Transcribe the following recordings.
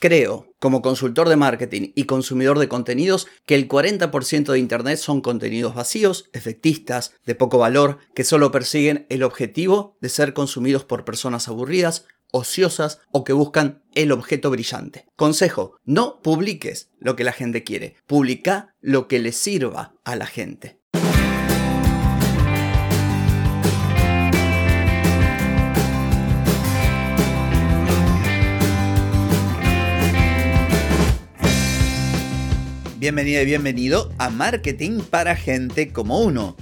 Creo, como consultor de marketing y consumidor de contenidos, que el 40% de Internet son contenidos vacíos, efectistas, de poco valor, que solo persiguen el objetivo de ser consumidos por personas aburridas, ociosas o que buscan el objeto brillante. Consejo, no publiques lo que la gente quiere, publica lo que le sirva a la gente. Bienvenida y bienvenido a Marketing para Gente como Uno.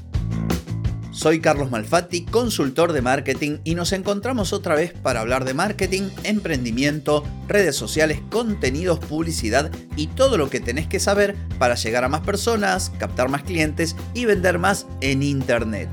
Soy Carlos Malfatti, consultor de marketing y nos encontramos otra vez para hablar de marketing, emprendimiento, redes sociales, contenidos, publicidad y todo lo que tenés que saber para llegar a más personas, captar más clientes y vender más en Internet.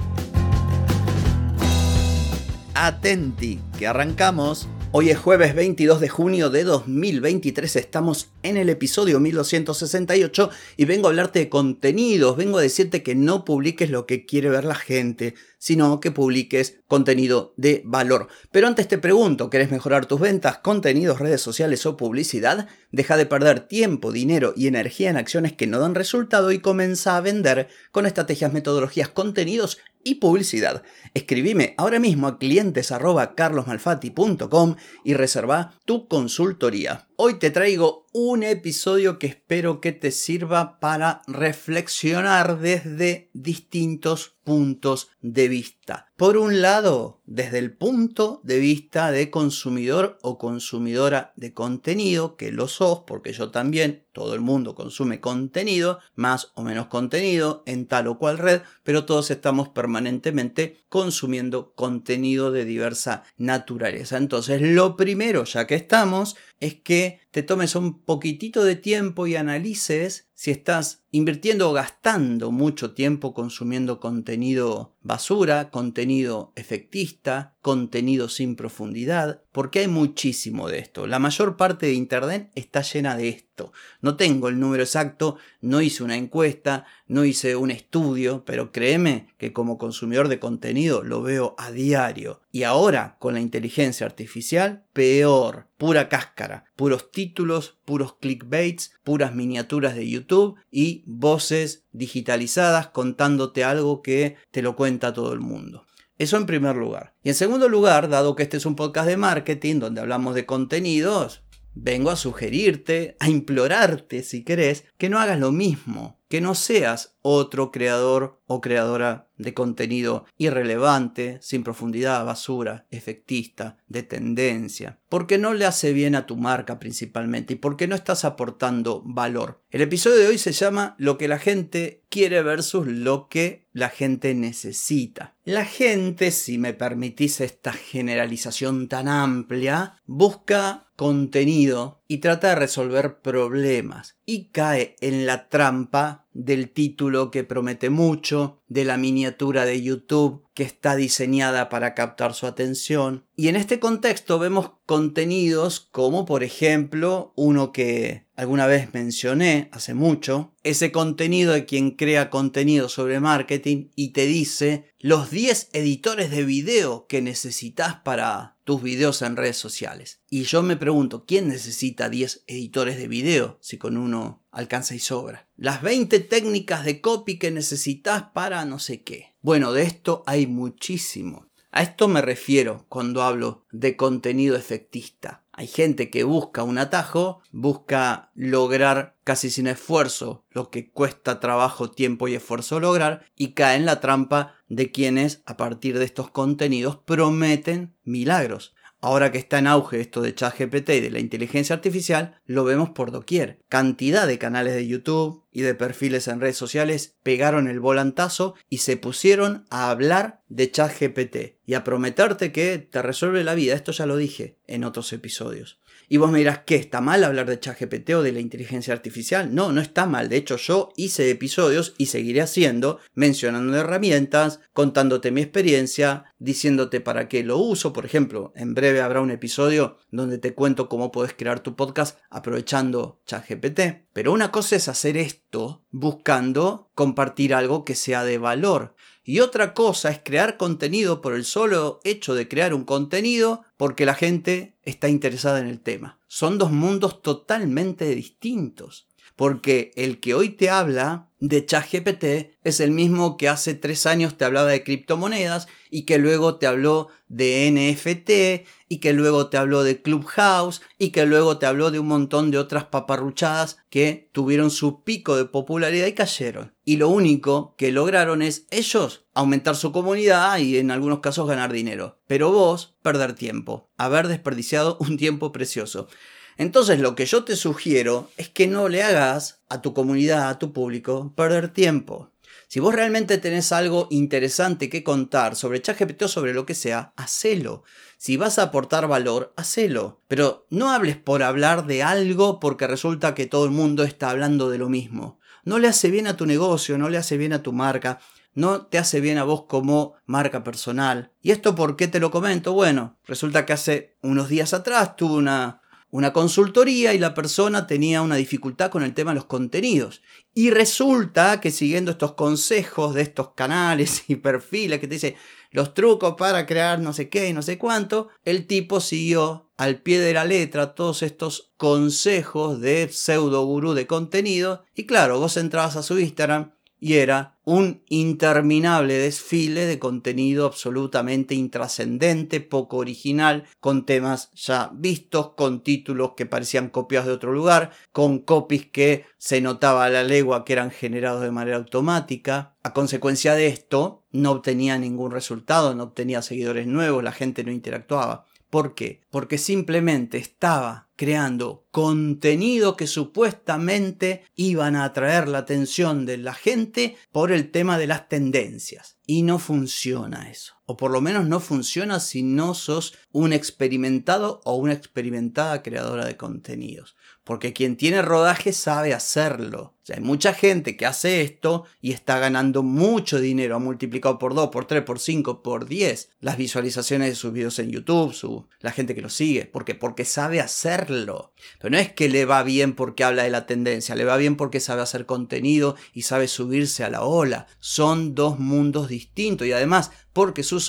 Atenti, que arrancamos. Hoy es jueves 22 de junio de 2023, estamos en el episodio 1268 y vengo a hablarte de contenidos, vengo a decirte que no publiques lo que quiere ver la gente, sino que publiques contenido de valor. Pero antes te pregunto, ¿querés mejorar tus ventas, contenidos, redes sociales o publicidad? Deja de perder tiempo, dinero y energía en acciones que no dan resultado y comienza a vender con estrategias, metodologías, contenidos y publicidad. Escribime ahora mismo a clientes.carlosmalfatti.com y reserva tu consultoría. Hoy te traigo un episodio que espero que te sirva para reflexionar desde distintos puntos de vista. Por un lado, desde el punto de vista de consumidor o consumidora de contenido, que lo sos, porque yo también, todo el mundo consume contenido, más o menos contenido, en tal o cual red, pero todos estamos permanentemente consumiendo contenido de diversa naturaleza. Entonces, lo primero, ya que estamos, es que te tomes un poquitito de tiempo y analices si estás invirtiendo o gastando mucho tiempo consumiendo contenido basura, contenido efectista, contenido sin profundidad, porque hay muchísimo de esto. La mayor parte de Internet está llena de esto. No tengo el número exacto, no hice una encuesta, no hice un estudio, pero créeme que como consumidor de contenido lo veo a diario. Y ahora, con la inteligencia artificial, peor, pura cáscara, puros títulos, puros clickbaits, puras miniaturas de YouTube y voces digitalizadas contándote algo que te lo cuenta todo el mundo. Eso en primer lugar. Y en segundo lugar, dado que este es un podcast de marketing donde hablamos de contenidos, vengo a sugerirte, a implorarte, si querés, que no hagas lo mismo, que no seas otro creador o creadora de contenido irrelevante, sin profundidad, basura, efectista, de tendencia, porque no le hace bien a tu marca principalmente y porque no estás aportando valor. El episodio de hoy se llama Lo que la gente quiere versus lo que la gente necesita. La gente, si me permitís esta generalización tan amplia, busca contenido y trata de resolver problemas y cae en la trampa del título que promete mucho, de la miniatura de YouTube que está diseñada para captar su atención. Y en este contexto vemos contenidos como por ejemplo uno que alguna vez mencioné hace mucho, ese contenido de quien crea contenido sobre marketing y te dice los 10 editores de video que necesitas para tus videos en redes sociales. Y yo me pregunto, ¿quién necesita 10 editores de video si con uno alcanza y sobra? Las 20 técnicas de copy que necesitas para no sé qué. Bueno, de esto hay muchísimo. A esto me refiero cuando hablo de contenido efectista. Hay gente que busca un atajo, busca lograr casi sin esfuerzo lo que cuesta trabajo, tiempo y esfuerzo lograr y cae en la trampa de quienes a partir de estos contenidos prometen milagros. Ahora que está en auge esto de ChatGPT y de la inteligencia artificial, lo vemos por doquier. Cantidad de canales de YouTube y de perfiles en redes sociales pegaron el volantazo y se pusieron a hablar de ChatGPT y a prometerte que te resuelve la vida. Esto ya lo dije en otros episodios. Y vos me dirás, ¿qué? ¿Está mal hablar de ChatGPT o de la inteligencia artificial? No, no está mal. De hecho, yo hice episodios y seguiré haciendo, mencionando herramientas, contándote mi experiencia, diciéndote para qué lo uso. Por ejemplo, en breve habrá un episodio donde te cuento cómo puedes crear tu podcast aprovechando ChatGPT. Pero una cosa es hacer esto buscando compartir algo que sea de valor. Y otra cosa es crear contenido por el solo hecho de crear un contenido porque la gente está interesada en el tema. Son dos mundos totalmente distintos. Porque el que hoy te habla de ChatGPT es el mismo que hace tres años te hablaba de criptomonedas y que luego te habló de NFT y que luego te habló de Clubhouse y que luego te habló de un montón de otras paparruchadas que tuvieron su pico de popularidad y cayeron. Y lo único que lograron es ellos aumentar su comunidad y en algunos casos ganar dinero. Pero vos perder tiempo, haber desperdiciado un tiempo precioso. Entonces lo que yo te sugiero es que no le hagas a tu comunidad, a tu público, perder tiempo. Si vos realmente tenés algo interesante que contar sobre ChatGPT o sobre lo que sea, hacelo. Si vas a aportar valor, hacelo. Pero no hables por hablar de algo porque resulta que todo el mundo está hablando de lo mismo. No le hace bien a tu negocio, no le hace bien a tu marca, no te hace bien a vos como marca personal. ¿Y esto por qué te lo comento? Bueno, resulta que hace unos días atrás tuve una una consultoría y la persona tenía una dificultad con el tema de los contenidos. Y resulta que siguiendo estos consejos de estos canales y perfiles que te dice los trucos para crear no sé qué y no sé cuánto, el tipo siguió al pie de la letra todos estos consejos de pseudo gurú de contenido. Y claro, vos entrabas a su Instagram y era un interminable desfile de contenido absolutamente intrascendente, poco original, con temas ya vistos, con títulos que parecían copiados de otro lugar, con copies que se notaba a la legua que eran generados de manera automática. A consecuencia de esto, no obtenía ningún resultado, no obtenía seguidores nuevos, la gente no interactuaba. ¿Por qué? Porque simplemente estaba creando contenido que supuestamente iban a atraer la atención de la gente por el tema de las tendencias. Y no funciona eso. O por lo menos no funciona si no sos un experimentado o una experimentada creadora de contenidos. Porque quien tiene rodaje sabe hacerlo. hay mucha gente que hace esto y está ganando mucho dinero. Ha multiplicado por 2, por 3, por 5, por 10 las visualizaciones de sus videos en YouTube, su, la gente que lo sigue. ¿Por qué? Porque sabe pero no es que le va bien porque habla de la tendencia, le va bien porque sabe hacer contenido y sabe subirse a la ola. Son dos mundos distintos y además porque su,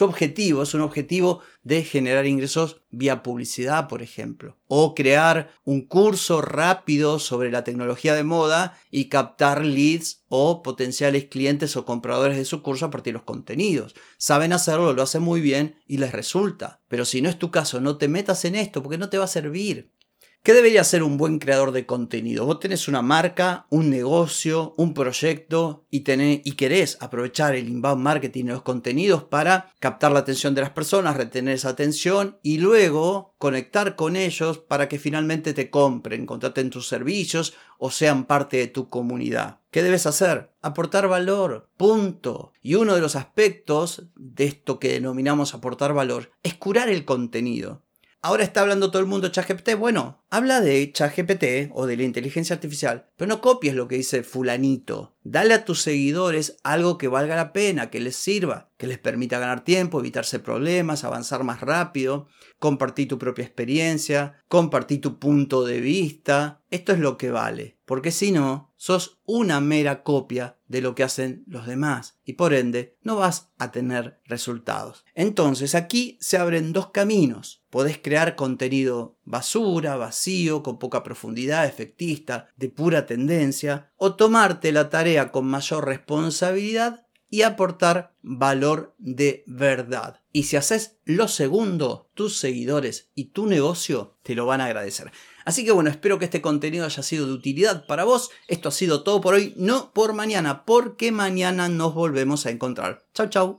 objetivo es un objetivo de generar ingresos vía publicidad, por ejemplo, o crear un curso rápido sobre la tecnología de moda y captar leads o potenciales clientes o compradores de su curso a partir de los contenidos. Saben hacerlo, lo hacen muy bien y les resulta. Pero si no es tu caso, no te metas en esto porque no te va a servir. ¿Qué debería ser un buen creador de contenido? Vos tenés una marca, un negocio, un proyecto y, querés aprovechar el inbound marketing y los contenidos para captar la atención de las personas, retener esa atención y luego conectar con ellos para que finalmente te compren, contraten tus servicios o sean parte de tu comunidad. ¿Qué debes hacer? Aportar valor. Punto. Y uno de los aspectos de esto que denominamos aportar valor es curar el contenido. Ahora está hablando todo el mundo ChatGPT. Bueno, habla de ChatGPT o de la inteligencia artificial, pero no copies lo que dice fulanito. Dale a tus seguidores algo que valga la pena, que les sirva, que les permita ganar tiempo, evitarse problemas, avanzar más rápido, compartir tu propia experiencia, compartir tu punto de vista. Esto es lo que vale, porque si no, sos una mera copia de lo que hacen los demás y por ende no vas a tener resultados. Entonces aquí se abren dos caminos. Podés crear contenido basura, vacío, con poca profundidad, efectista, de pura tendencia, o tomarte la tarea con mayor responsabilidad y aportar valor de verdad. Y si haces lo segundo, tus seguidores y tu negocio te lo van a agradecer. Así que bueno, espero que este contenido haya sido de utilidad para vos. Esto ha sido todo por hoy, no por mañana, porque mañana nos volvemos a encontrar. Chau, chau.